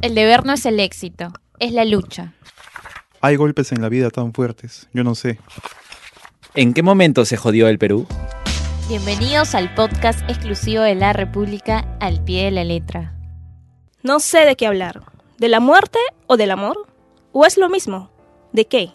El deber no es el éxito, es la lucha. Hay golpes en la vida tan fuertes, yo no sé. ¿En qué momento se jodió el Perú? Bienvenidos al podcast exclusivo de la República al pie de la letra. No sé de qué hablar. ¿De la muerte o del amor? ¿O es lo mismo? ¿De qué?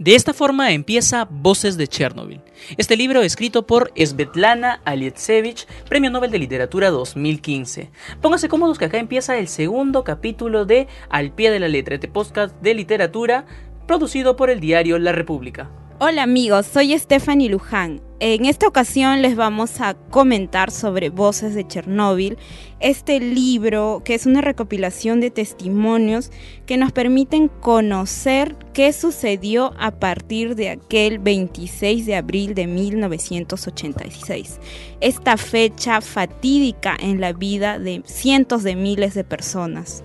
De esta forma empieza Voces de Chernobyl. Este libro escrito por Svetlana Alietsevich, Premio Nobel de Literatura 2015. Pónganse cómodos que acá empieza el segundo capítulo de Al pie de la letra, este podcast de literatura producido por el diario La República. Hola amigos, soy Stephanie Luján. En esta ocasión les vamos a comentar sobre Voces de Chernóbil, este libro que es una recopilación de testimonios que nos permiten conocer qué sucedió a partir de aquel 26 de abril de 1986. Esta fecha fatídica en la vida de cientos de miles de personas.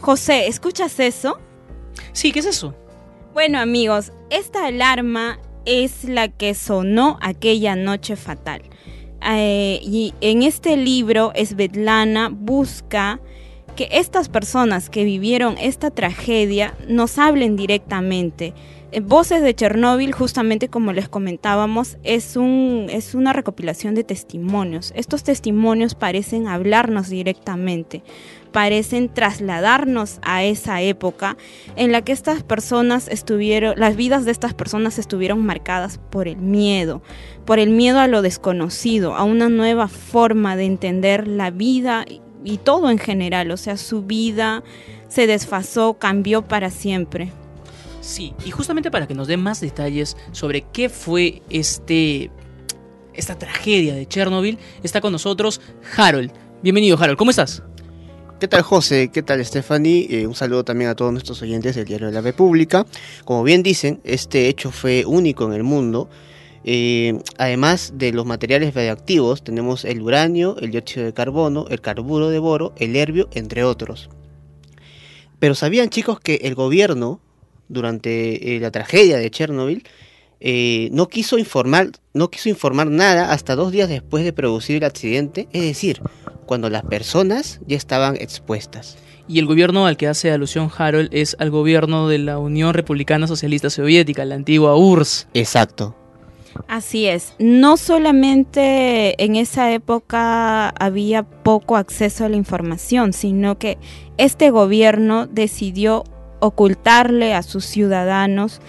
José, ¿escuchas eso? Sí, ¿qué es eso? Bueno amigos, esta alarma es la que sonó aquella noche fatal. Eh, y en este libro, Svetlana busca que estas personas que vivieron esta tragedia nos hablen directamente. Eh, Voces de Chernóbil, justamente como les comentábamos, es, un, es una recopilación de testimonios. Estos testimonios parecen hablarnos directamente parecen trasladarnos a esa época en la que estas personas estuvieron, las vidas de estas personas estuvieron marcadas por el miedo, por el miedo a lo desconocido, a una nueva forma de entender la vida y todo en general, o sea, su vida se desfasó, cambió para siempre. Sí, y justamente para que nos dé más detalles sobre qué fue este esta tragedia de Chernobyl, está con nosotros Harold. Bienvenido, Harold, ¿cómo estás? ¿Qué tal José? ¿Qué tal Stephanie? Eh, un saludo también a todos nuestros oyentes del Diario de la República. Como bien dicen, este hecho fue único en el mundo. Eh, además de los materiales radioactivos, tenemos el uranio, el dióxido de carbono, el carburo de boro, el herbio, entre otros. Pero ¿sabían chicos que el gobierno, durante eh, la tragedia de Chernobyl, no, quiso informar, no quiso informar nada hasta dos días después de producir el accidente? Es decir, cuando las personas ya estaban expuestas. Y el gobierno al que hace alusión Harold es al gobierno de la Unión Republicana Socialista Soviética, la antigua URSS. Exacto. Así es, no solamente en esa época había poco acceso a la información, sino que este gobierno decidió ocultarle a sus ciudadanos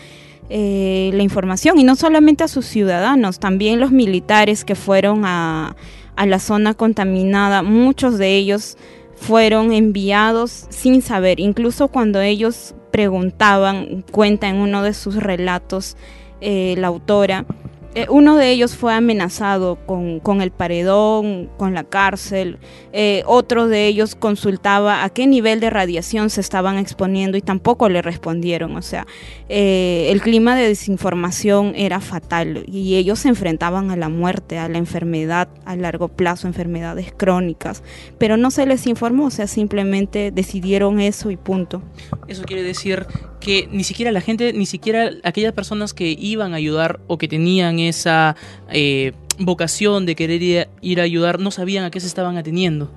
eh, la información y no solamente a sus ciudadanos, también los militares que fueron a, a la zona contaminada. Muchos de ellos fueron enviados sin saber, incluso cuando ellos preguntaban, cuenta en uno de sus relatos eh, la autora, eh, uno de ellos fue amenazado con, el paredón, con la cárcel. Eh, otro de ellos consultaba a qué nivel de radiación se estaban exponiendo y tampoco le respondieron. O sea, eh, el clima de desinformación era fatal y ellos se enfrentaban a la muerte, a la enfermedad a largo plazo, enfermedades crónicas. Pero no se les informó, o sea, simplemente decidieron eso y punto. Eso quiere decir que ni siquiera la gente, ni siquiera aquellas personas que iban a ayudar o que tenían esa eh, vocación de querer ir a ayudar, no sabían a qué se estaban ateniendo.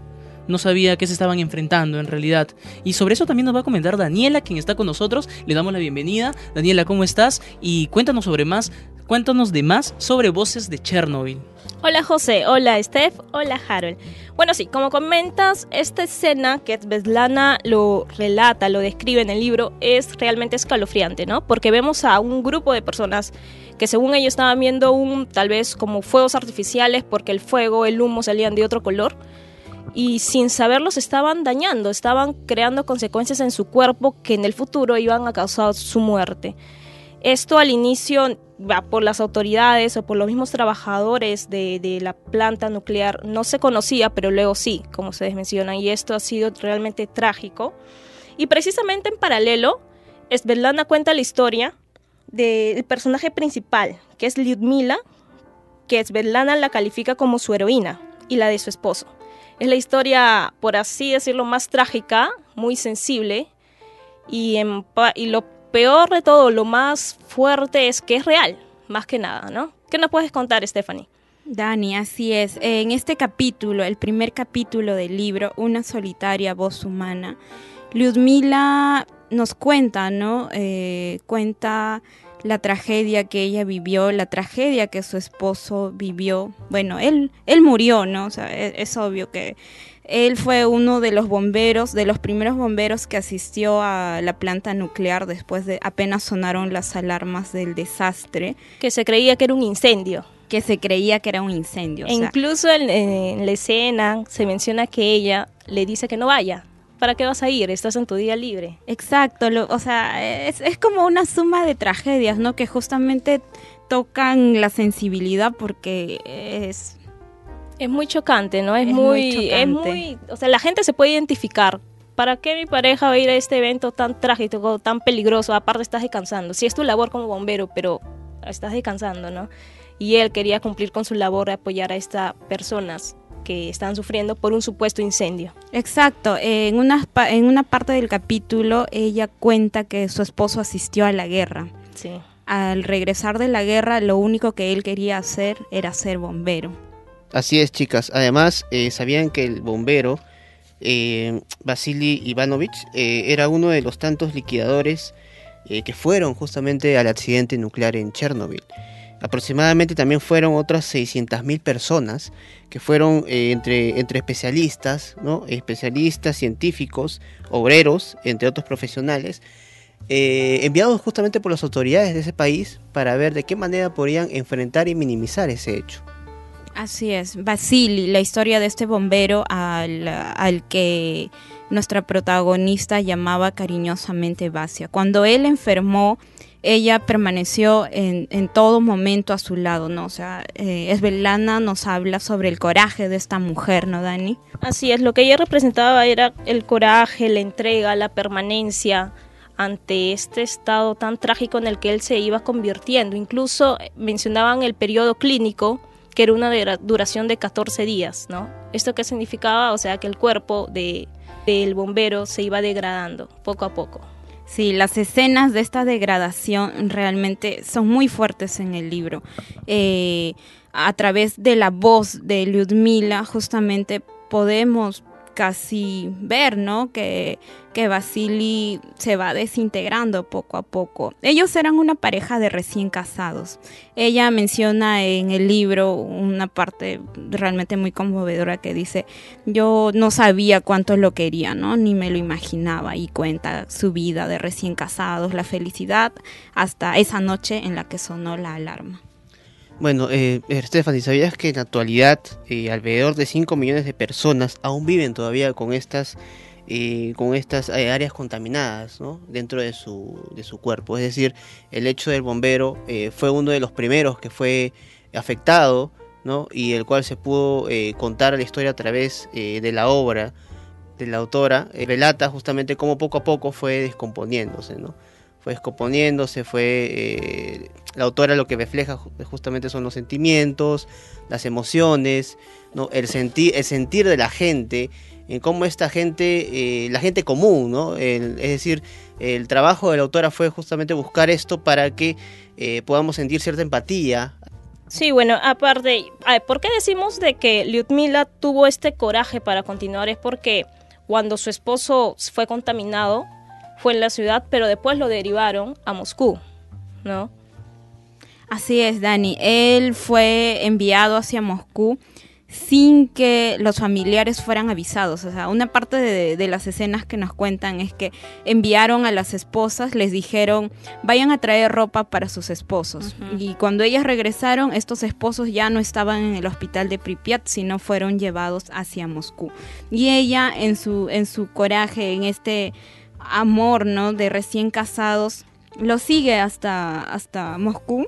No sabía a qué se estaban enfrentando en realidad. Y sobre eso también nos va a comentar Daniela, quien está con nosotros. Le damos la bienvenida. Daniela, ¿cómo estás? Y cuéntanos sobre más, cuéntanos de más sobre voces de Chernobyl. Hola José, hola Steph, hola Harold. Bueno, sí, como comentas, esta escena que Svetlana lo relata, lo describe en el libro, es realmente escalofriante, ¿no? Porque vemos a un grupo de personas que según ellos estaban viendo un, tal vez como fuegos artificiales porque el fuego, el humo salían de otro color y sin saberlos estaban dañando, estaban creando consecuencias en su cuerpo que en el futuro iban a causar su muerte. Esto al inicio por las autoridades o por los mismos trabajadores de, la planta nuclear no se conocía, pero luego sí, como se menciona, y esto ha sido realmente trágico. Y precisamente en paralelo, Svetlana cuenta la historia del personaje principal, que es Lyudmila, que Svetlana la califica como su heroína y la de su esposo. Es la historia, por así decirlo, más trágica, muy sensible, y, y lo peor de todo, lo más fuerte es que es real, más que nada, ¿no? ¿Qué nos puedes contar, Stephanie? Dani, así es. En este capítulo, el primer capítulo del libro, Una solitaria voz humana, Lyudmila nos cuenta, ¿no? Eh, cuenta la tragedia que ella vivió, la tragedia que su esposo vivió. Bueno, él, él murió, ¿no? O sea, es, es obvio que él fue uno de los bomberos, de los primeros bomberos que asistió a la planta nuclear después de apenas sonaron las alarmas del desastre, Que se creía que era un incendio. que se creía que era un incendio. o E sea, incluso en, en la escena se menciona que ella le dice que no vaya. ¿Para qué vas a ir? Estás en tu día libre. Exacto, lo- o sea, es, es como una suma de tragedias, ¿no? Que justamente tocan la sensibilidad porque es... Es muy chocante, ¿no? Es, Es muy, muy es muy, o sea, la gente se puede identificar. ¿Para qué mi pareja va a ir a este evento tan trágico, tan peligroso? Aparte estás descansando. Sí es tu labor como bombero, pero estás descansando, ¿no? Y él quería cumplir con su labor de apoyar a estas personas que están sufriendo por un supuesto incendio. Exacto, eh, en, una, en una parte del capítulo ella cuenta que su esposo asistió a la guerra. Sí. Al regresar de la guerra lo único que él quería hacer era ser bombero. Así es, chicas. Además, eh, sabían que el bombero eh, Vasily Ivanovich eh, era uno de los tantos liquidadores eh, que fueron justamente al accidente nuclear en Chernobyl. Aproximadamente también fueron otras 600.000 personas que fueron eh, entre, entre especialistas, ¿no? especialistas, científicos, obreros, entre otros profesionales, eh, enviados justamente por las autoridades de ese país para ver de qué manera podrían enfrentar y minimizar ese hecho. Así es, Vasily, la historia de este bombero al, al que nuestra protagonista llamaba cariñosamente Basia. Cuando él enfermó, ella permaneció en, en todo momento a su lado, ¿no? O sea, eh, Esbelana nos habla sobre el coraje de esta mujer, ¿no, Dani? Así es, lo que ella representaba era el coraje, la entrega, la permanencia ante este estado tan trágico en el que él se iba convirtiendo. Incluso mencionaban el periodo clínico, que era una dura- duración de 14 días, ¿no? ¿Esto qué significaba? O sea, que el cuerpo de, del bombero se iba degradando poco a poco. Sí, las escenas de esta degradación realmente son muy fuertes en el libro. Eh, a través de la voz de Lyudmila, justamente podemos casi ver, ¿no? Que, que se va desintegrando poco a poco. Ellos eran una pareja de recién casados. Ella menciona en el libro una parte realmente muy conmovedora que dice, yo no sabía cuánto lo quería, ¿no? Ni me lo imaginaba y cuenta su vida de recién casados, la felicidad, hasta esa noche en la que sonó la alarma. Bueno, eh, Stephanie, ¿sabías que en la actualidad eh, alrededor de 5 millones de personas aún viven todavía con estas, eh, con estas eh, áreas contaminadas dentro de su, de su cuerpo? Es decir, el hecho del bombero eh, fue uno de los primeros que fue afectado ¿no? y el cual se pudo eh, contar la historia a través eh, de la obra de la autora. eh, relata justamente cómo poco a poco fue descomponiéndose, ¿no? Fue descomponiéndose, fue eh, la autora lo que refleja ju- justamente son los sentimientos, las emociones, ¿no? el sentir, el sentir de la gente, en cómo esta gente, eh, la gente común, ¿no? El- es decir, el trabajo de la autora fue justamente buscar esto para que eh, podamos sentir cierta empatía. Sí, bueno, aparte, ¿por qué decimos de que Lyudmila tuvo este coraje para continuar? Es porque cuando su esposo fue contaminado, fue en la ciudad, pero después lo derivaron a Moscú, ¿no? Así es, Dani. Él fue enviado hacia Moscú sin que los familiares fueran avisados. O sea, una parte de, de las escenas que nos cuentan es que enviaron a las esposas, les dijeron, vayan a traer ropa para sus esposos. Y cuando ellas regresaron, estos esposos ya no estaban en el hospital de Pripyat, sino fueron llevados hacia Moscú. Y ella, en su, en su coraje, en este amor, ¿no? De recién casados, lo sigue hasta, hasta Moscú.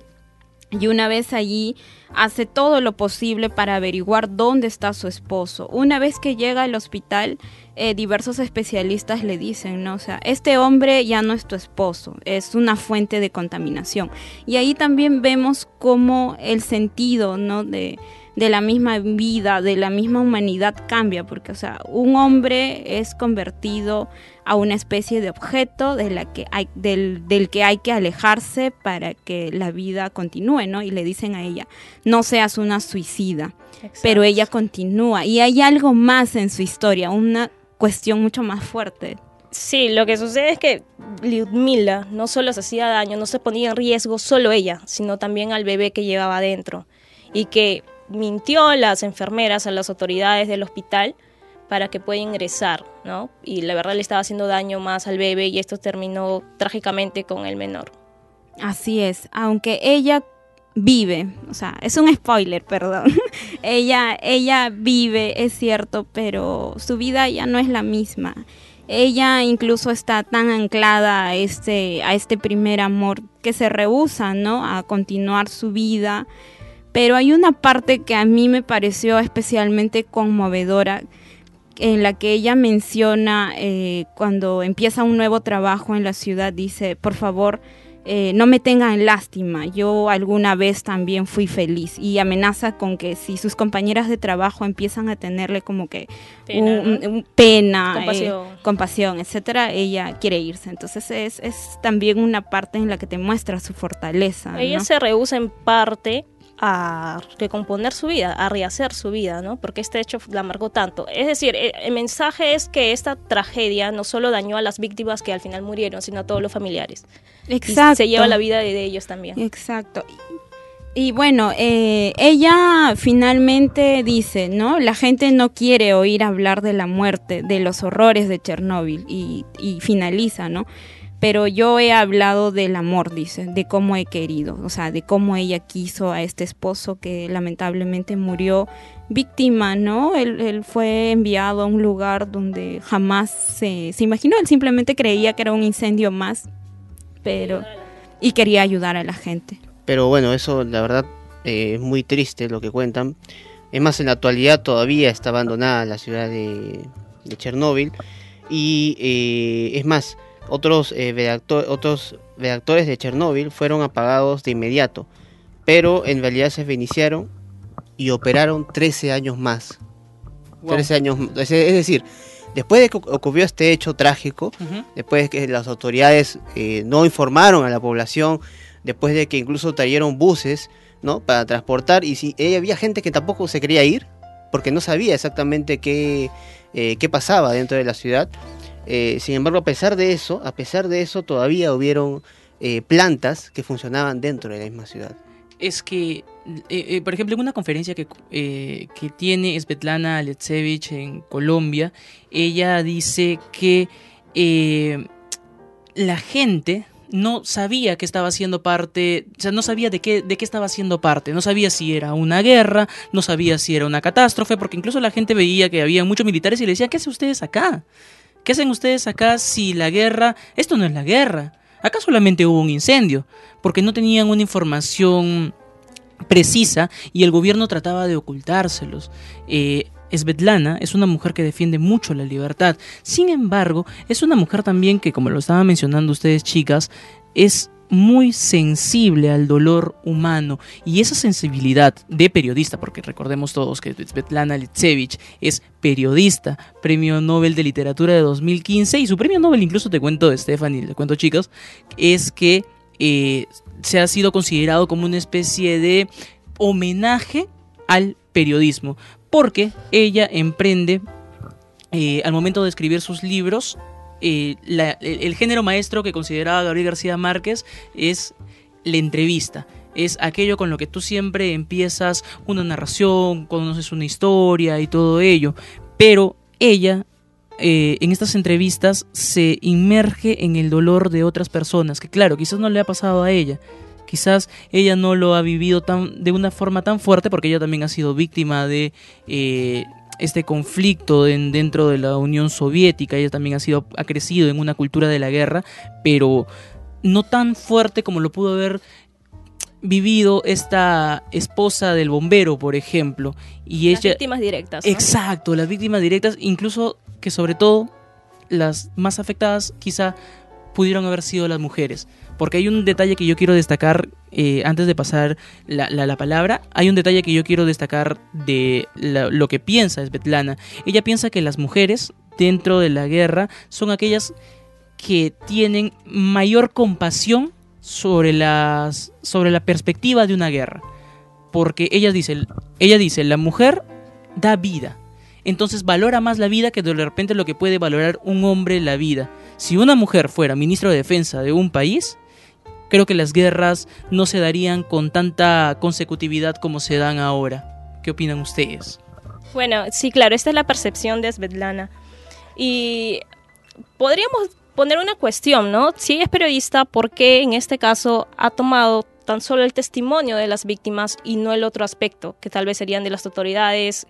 Y una vez allí hace todo lo posible para averiguar dónde está su esposo. Una vez que llega al hospital, eh, diversos especialistas le dicen, ¿no? O sea, este hombre ya no es tu esposo, es una fuente de contaminación. Y ahí también vemos cómo el sentido, ¿no? De, de la misma vida, de la misma humanidad cambia, porque o sea, un hombre es convertido a una especie de objeto de la que hay, del, del que hay que alejarse para que la vida continúe, ¿no? Y le dicen a ella, no seas una suicida, pero ella continúa y hay algo más en su historia, una cuestión mucho más fuerte. Sí, lo que sucede es que Lyudmila no solo se hacía daño, no se ponía en riesgo solo ella, sino también al bebé que llevaba adentro. Y que mintió a las enfermeras, a las autoridades del hospital para que pueda ingresar, ¿no? Y la verdad le estaba haciendo daño más al bebé y esto terminó trágicamente con el menor. Así es, aunque ella vive, o sea, es un spoiler, perdón. ella ella vive, es cierto, pero su vida ya no es la misma. Ella incluso está tan anclada a este a este primer amor que se rehúsa, ¿no? A continuar su vida pero hay una parte que a mí me pareció especialmente conmovedora en la que ella menciona eh, cuando empieza un nuevo trabajo en la ciudad, dice, por favor, eh, no me tengan lástima, yo alguna vez también fui feliz y amenaza con que si sus compañeras de trabajo empiezan a tenerle como que Pena, un- pena, eh, Compasión. compasión, etcétera, ella quiere irse. Entonces es, es también una parte en la que te muestra su fortaleza. Ella ¿no? se rehúsa en parte a recomponer su vida, a rehacer su vida, ¿no? Porque este hecho la marcó tanto. Es decir, eh, el mensaje es que esta tragedia no solo dañó a las víctimas que al final murieron, sino a todos los familiares. Y Exacto. se lleva la vida de, ellos también. Exacto. Y, y bueno, eh, ella finalmente dice, ¿no? La gente no quiere oír hablar de la muerte, de los horrores de Chernóbil y, y finaliza, ¿no? Pero yo he hablado del amor, dice, de cómo he querido, o sea, de cómo ella quiso a este esposo que lamentablemente murió víctima, ¿no? Él, él fue enviado a un lugar donde jamás se, se imaginó, él simplemente creía que era un incendio más, pero... Y quería ayudar a la gente. Pero bueno, eso la verdad eh, es muy triste lo que cuentan. Es más, en la actualidad todavía está abandonada la ciudad de, de Chernóbil. Y eh, es más, otros, eh, otros redactores de Chernóbil fueron apagados de inmediato. Pero en realidad se reiniciaron y operaron 13 años más. Wow. 13 años, es es decir, después de que ocurrió este hecho trágico, después de que las autoridades eh, no informaron a la población, después de que incluso trajeron buses, ¿no? Para transportar, y si eh, había gente que tampoco se quería ir, porque no sabía exactamente qué, eh, qué pasaba dentro de la ciudad. Eh, sin embargo, a pesar de eso, a pesar de eso, todavía hubieron eh, plantas que funcionaban dentro de la misma ciudad. es que, eh, eh, por ejemplo, en una conferencia que, eh, que tiene Svetlana Alexevich en Colombia, ella dice que la gente no sabía que estaba haciendo parte, o sea, no sabía de qué, de qué estaba haciendo parte, no sabía si era una guerra, no sabía si era una catástrofe, porque incluso la gente veía que había muchos militares y le decía, ¿qué hacen ustedes acá? ¿Qué hacen ustedes acá si la guerra, esto no es la guerra? Acá solamente hubo un incendio, porque no tenían una información precisa y el gobierno trataba de ocultárselos. Eh, Svetlana es una mujer que defiende mucho la libertad. Sin embargo, es una mujer también que, como lo estaban mencionando ustedes chicas, es muy sensible al dolor humano. Y esa sensibilidad de periodista, porque recordemos todos que Svetlana Alexevich es periodista, premio Nobel de Literatura de 2015 y su premio Nobel incluso te cuento, Stephanie, te cuento chicas, es que eh, se ha sido considerado como una especie de homenaje al periodismo, porque ella emprende eh, al momento de escribir sus libros, eh, el género maestro que consideraba Gabriel García Márquez es la entrevista. Es aquello con lo que tú siempre empiezas una narración, conoces una historia y todo ello. Pero ella eh, en estas entrevistas se inmerge en el dolor de otras personas, que claro, quizás no le ha pasado a ella. Quizás ella no lo ha vivido tan, de una forma tan fuerte porque ella también ha sido víctima de eh, este conflicto en- dentro de la Unión Soviética. Ella también ha, sido, ha crecido en una cultura de la guerra, pero no tan fuerte como lo pudo haber vivido esta esposa del bombero, por ejemplo. Y Las ella, víctimas directas. ¿no? Exacto, las víctimas directas, incluso que sobre todo las más afectadas quizá pudieron haber sido las mujeres. Porque hay un detalle que yo quiero destacar eh, antes de pasar la, la- la palabra. Hay un detalle que yo quiero destacar de lo que piensa Svetlana. Ella piensa que las mujeres dentro de la guerra son aquellas que tienen mayor compasión sobre, las, sobre la perspectiva de una guerra. Porque ella dice, ella dice, la mujer da vida. Entonces valora más la vida que de repente lo que puede valorar un hombre la vida. Si una mujer fuera ministro de defensa de un país, creo que las guerras no se darían con tanta consecutividad como se dan ahora. ¿Qué opinan ustedes? Bueno, sí, claro, esta es la percepción de Svetlana. Y podríamos poner una cuestión, ¿no? Si ella es periodista, ¿por qué en este caso ha tomado tan solo el testimonio de las víctimas y no el otro aspecto, que tal vez serían de las autoridades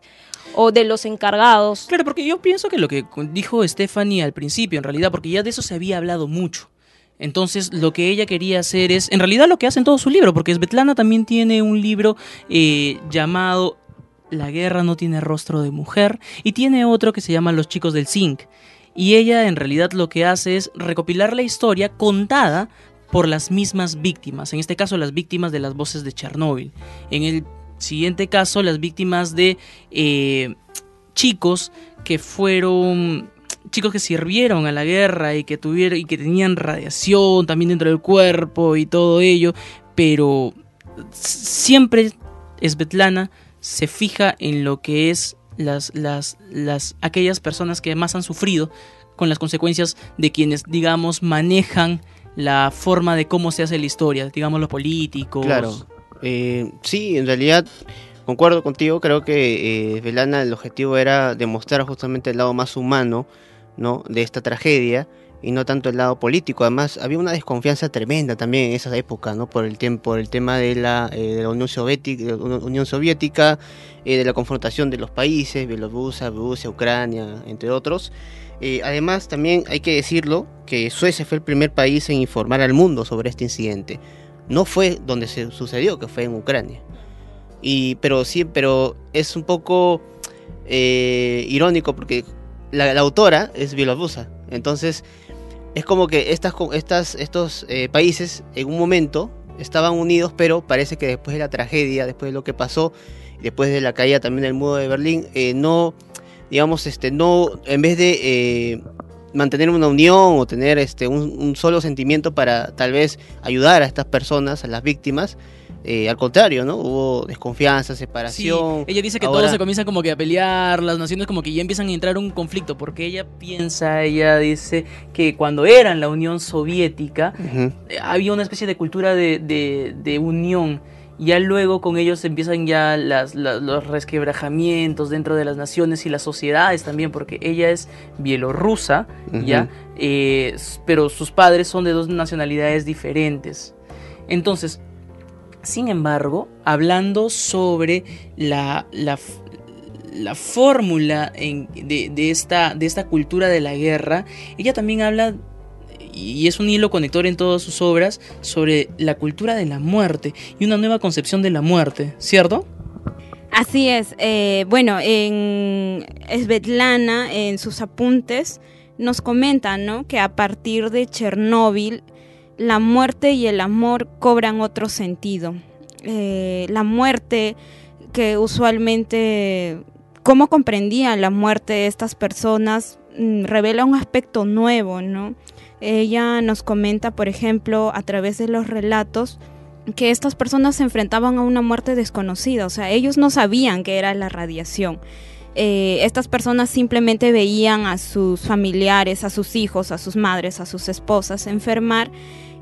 o de los encargados? Claro, porque yo pienso que lo que dijo Stephanie al principio, en realidad, porque ya de eso se había hablado mucho. Entonces, lo que ella quería hacer es, en realidad, lo que hace en todo su libro, porque Svetlana también tiene un libro eh, llamado La guerra no tiene rostro de mujer, y tiene otro que se llama Los chicos del zinc. Y ella, en realidad, lo que hace es recopilar la historia contada por las mismas víctimas, en este caso, las víctimas de las voces de Chernóbil. En el siguiente caso, las víctimas de eh, chicos que fueron chicos que sirvieron a la guerra y que tuvieron y que tenían radiación también dentro del cuerpo y todo ello, pero siempre Svetlana se fija en lo que es las, las, las aquellas personas que más han sufrido con las consecuencias de quienes digamos manejan la forma de cómo se hace la historia, digamos los políticos. Eh, sí, en realidad concuerdo contigo. Creo que eh, Velana el objetivo era demostrar justamente el lado más humano, ¿no? De esta tragedia y no tanto el lado político. Además, había una desconfianza tremenda también en esa época, ¿no? Por el por el tema de la, eh, de la Unión Soviética, Unión Soviética eh, de la confrontación de los países, Bielorrusia, Rusia, Ucrania, entre otros. Eh, además, también hay que decirlo que Suecia fue el primer país en informar al mundo sobre este incidente. No fue donde se sucedió, que fue en Ucrania. Y, pero sí, pero es un poco eh, irónico porque la, autora es bielorrusa. Entonces, es como que estas, estas, estos eh, países en un momento estaban unidos, pero parece que después de la tragedia, después de lo que pasó, después de la caída también del muro de Berlín, eh, no, digamos, este, no, en vez de eh, mantener una unión o tener este, un, un, solo sentimiento para tal vez ayudar a estas personas, a las víctimas, eh, al contrario, ¿no? Hubo desconfianza, separación. Sí, ella dice que Ahora... todo se comienza como que a pelear, las naciones como que ya empiezan a entrar en un conflicto, porque ella piensa, ella dice que cuando eran la Unión Soviética, uh -huh. había una especie de cultura de, de, de unión ya luego con ellos empiezan ya las, las, los resquebrajamientos dentro de las naciones y las sociedades también, porque ella es bielorrusa, uh -huh. ya, eh, pero sus padres son de dos nacionalidades diferentes. Entonces, sin embargo, hablando sobre la, la, la fórmula de, de, esta, de esta cultura de la guerra, ella también habla y es un hilo conector en todas sus obras sobre la cultura de la muerte y una nueva concepción de la muerte, ¿cierto? Así es. Eh, bueno, en Svetlana, en sus apuntes, nos comenta ¿no? que a partir de Chernóbil, la muerte y el amor cobran otro sentido. Eh, la muerte que usualmente, cómo comprendían la muerte de estas personas, mm, revela un aspecto nuevo, ¿no? Ella nos comenta, por ejemplo, a través de los relatos, que estas personas se enfrentaban a una muerte desconocida, o sea, ellos no sabían que era la radiación. Eh, estas personas simplemente veían a sus familiares, a sus hijos, a sus madres, a sus esposas enfermar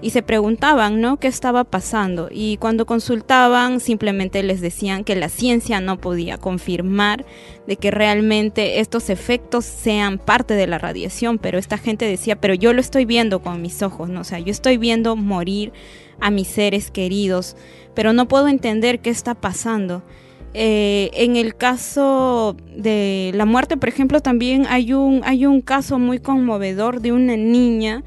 y se preguntaban, ¿no? ¿Qué estaba pasando? Y cuando consultaban, simplemente les decían que la ciencia no podía confirmar de que realmente estos efectos sean parte de la radiación, pero esta gente decía, pero yo lo estoy viendo con mis ojos, ¿no? O sea, yo estoy viendo morir a mis seres queridos, pero no puedo entender qué está pasando. Eh, en el caso de la muerte, por ejemplo, también hay un, hay un caso muy conmovedor de una niña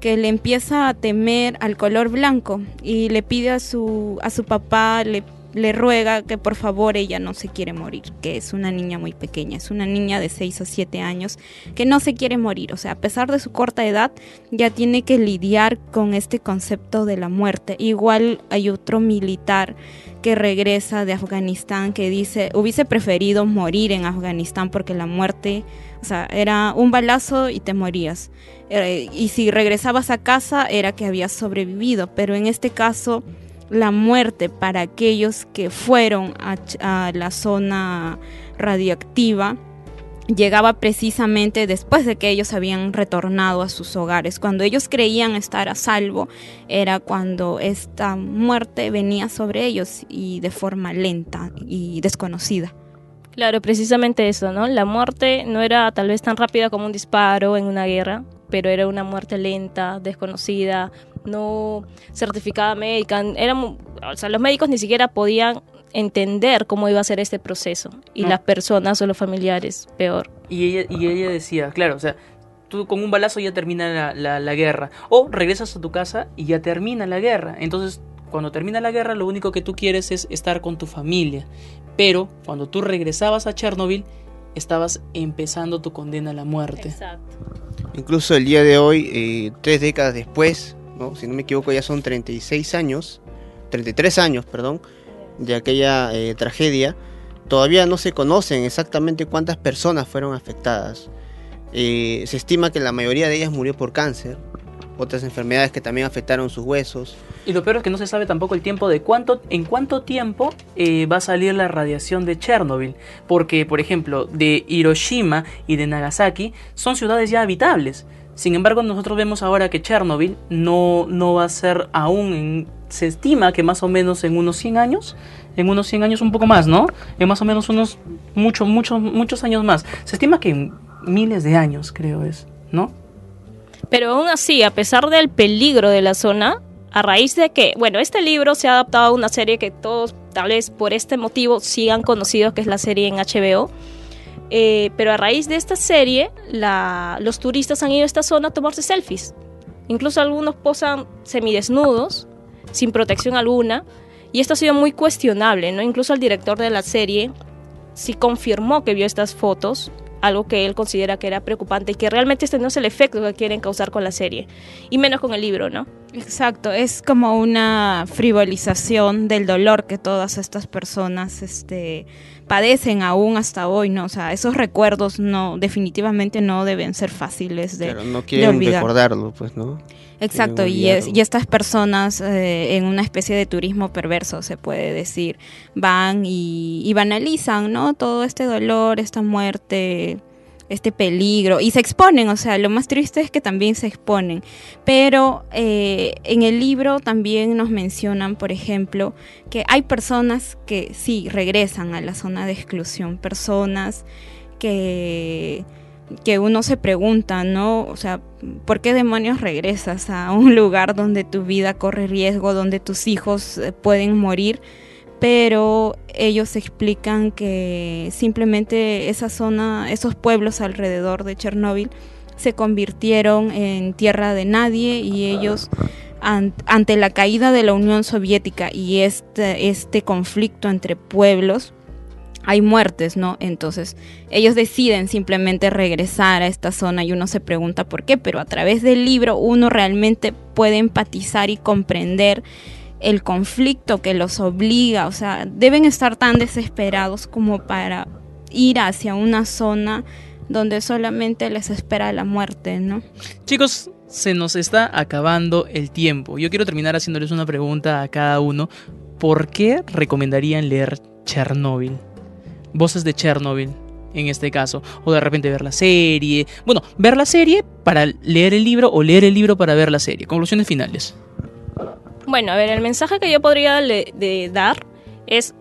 que le empieza a temer al color blanco y le pide a su, a su papá, le le ruega que por favor ella no se quiere morir, que es una niña muy pequeña, es una niña de 6 o 7 años que no se quiere morir, o sea, a pesar de su corta edad ya tiene que lidiar con este concepto de la muerte. Igual hay otro militar que regresa de Afganistán que dice, hubiese preferido morir en Afganistán porque la muerte, o sea, era un balazo y te morías. Y si regresabas a casa era que habías sobrevivido, pero en este caso la muerte para aquellos que fueron a, a la zona radioactiva llegaba precisamente después de que ellos habían retornado a sus hogares. Cuando ellos creían estar a salvo, era cuando esta muerte venía sobre ellos y de forma lenta y desconocida. Claro, precisamente eso, ¿no? La muerte no era tal vez tan rápida como un disparo en una guerra, pero era una muerte lenta, desconocida, no certificada médica. Era, o sea, los médicos ni siquiera podían entender cómo iba a ser este proceso. Y No. las personas o los familiares, peor. Y ella, y ella decía, claro, o sea, tú con un balazo ya termina la, la- la guerra. O regresas a tu casa y ya termina la guerra. Entonces, cuando termina la guerra, lo único que tú quieres es estar con tu familia. Pero cuando tú regresabas a Chernobyl, estabas empezando tu condena a la muerte. Exacto. Incluso el día de hoy, eh, tres décadas después, ¿no? si no me equivoco ya son 36 años, 33 años, perdón, de aquella eh, tragedia, todavía no se conocen exactamente cuántas personas fueron afectadas. Eh, se estima que la mayoría de ellas murió por cáncer, otras enfermedades que también afectaron sus huesos. Y lo peor es que no se sabe tampoco el tiempo de cuánto, en cuánto tiempo eh, va a salir la radiación de Chernobyl. Porque, por ejemplo, de Hiroshima y de Nagasaki son ciudades ya habitables. Sin embargo, nosotros vemos ahora que Chernobyl no, no va a ser aún, en- se estima que más o menos en unos 100 años, en unos 100 años un poco más, ¿no? En más o menos unos muchos, muchos, muchos años más. Se estima que en miles de años, creo es, ¿no? Pero aún así, a pesar del peligro de la zona, a raíz de que, bueno, este libro se ha adaptado a una serie que todos, tal vez por este motivo, sí han conocido, que es la serie en HBO. Eh, pero a raíz de esta serie, los turistas han ido a esta zona a tomarse selfies. Incluso algunos posan semidesnudos, sin protección alguna. Y esto ha sido muy cuestionable, ¿no? Incluso el director de la serie sí confirmó que vio estas fotos, algo que él considera que era preocupante y que realmente este no es el efecto que quieren causar con la serie. Y menos con el libro, ¿no? Exacto, es como una frivolización del dolor que todas estas personas este, padecen aún hasta hoy, ¿no? O sea, esos recuerdos no, definitivamente no deben ser fáciles de, Claro, no quieren olvidar. recordarlo, pues, ¿no? Exacto, y, es- y estas personas eh, en una especie de turismo perverso, se puede decir, van y, y banalizan, ¿no? Todo este dolor, esta muerte, este peligro, y se exponen, o sea, lo más triste es que también se exponen. Pero eh, en el libro también nos mencionan, por ejemplo, que hay personas que sí regresan a la zona de exclusión, personas que que uno se pregunta, ¿no? O sea, ¿por qué demonios regresas a un lugar donde tu vida corre riesgo, donde tus hijos eh, pueden morir? Pero ellos explican que simplemente esa zona, esos pueblos alrededor de Chernóbil se convirtieron en tierra de nadie y ellos an- ante la caída de la Unión Soviética y este, este conflicto entre pueblos, hay muertes, ¿no? Entonces ellos deciden simplemente regresar a esta zona y uno se pregunta por qué, pero a través del libro uno realmente puede empatizar y comprender el conflicto que los obliga, o sea, deben estar tan desesperados como para ir hacia una zona donde solamente les espera la muerte, ¿no? Chicos, se nos está acabando el tiempo. Yo quiero terminar haciéndoles una pregunta a cada uno. ¿Por qué recomendarían leer Chernobyl? Voces de Chernobyl, en este caso. O de repente ver la serie. Bueno, ver la serie para leer el libro o leer el libro para ver la serie. Conclusiones finales. Bueno, a ver, el mensaje que yo podría le- de dar es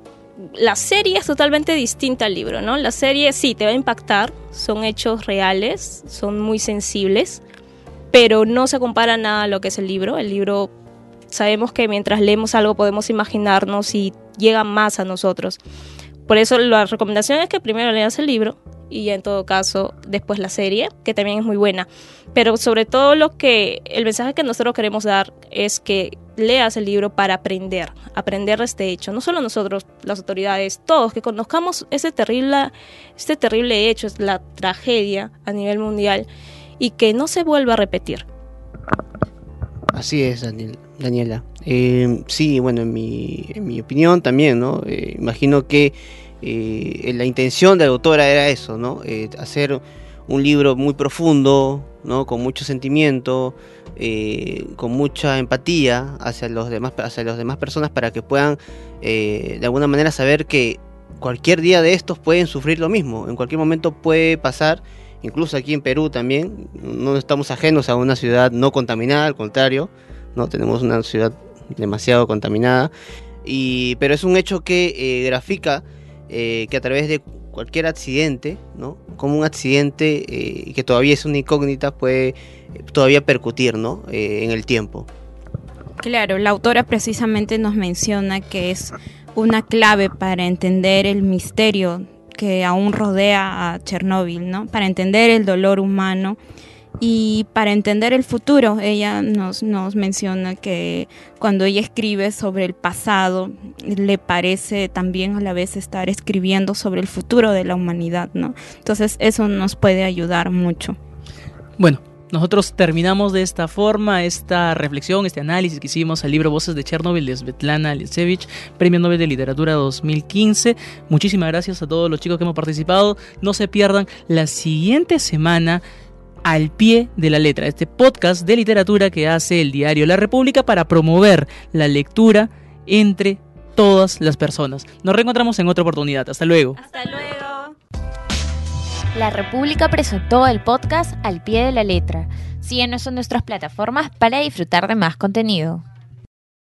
la serie es totalmente distinta al libro, ¿no? La serie sí te va a impactar, son hechos reales, son muy sensibles, pero no se compara nada a lo que es el libro. El libro sabemos que mientras leemos algo podemos imaginarnos y llega más a nosotros. Por eso la recomendación es que primero leas el libro y ya en todo caso después la serie, que también es muy buena. Pero sobre todo lo que el mensaje que nosotros queremos dar es que leas el libro para aprender, aprender de este hecho. No solo nosotros, las autoridades, todos, que conozcamos ese terrible, este terrible hecho, es la tragedia a nivel mundial y que no se vuelva a repetir. Así es, Daniel, Daniela. Eh, sí, bueno, en mi, en mi opinión también, ¿no? Eh, imagino que eh, la intención de la autora era eso, ¿no? Eh, hacer un libro muy profundo, ¿no? Con mucho sentimiento, eh, con mucha empatía hacia los demás, hacia las demás personas para que puedan eh, de alguna manera saber que cualquier día de estos pueden sufrir lo mismo, en cualquier momento puede pasar, incluso aquí en Perú también, no estamos ajenos a una ciudad no contaminada, al contrario, no tenemos una ciudad demasiado contaminada, y, pero es un hecho que eh, grafica eh, que a través de cualquier accidente, ¿no? Como un accidente eh, que todavía es una incógnita puede eh, todavía percutir, ¿no? Eh, en el tiempo. Claro, la autora precisamente nos menciona que es una clave para entender el misterio que aún rodea a Chernóbil, ¿no? Para entender el dolor humano y para entender el futuro. Ella nos, nos menciona que cuando ella escribe sobre el pasado, le parece también a la vez estar escribiendo sobre el futuro de la humanidad, ¿no? Entonces eso nos puede ayudar mucho. Bueno, nosotros terminamos de esta forma esta reflexión, este análisis que hicimos al libro Voces de Chernobyl de Svetlana Alisevich, Premio Nobel de Literatura 2015. Muchísimas gracias a todos los chicos que hemos participado. No se pierdan la siguiente semana al pie de la letra, este podcast de literatura que hace el diario La República para promover la lectura entre todas las personas. Nos reencontramos en otra oportunidad. Hasta luego. Hasta luego. La República presentó el podcast Al pie de la letra. Síguenos en nuestras plataformas para disfrutar de más contenido.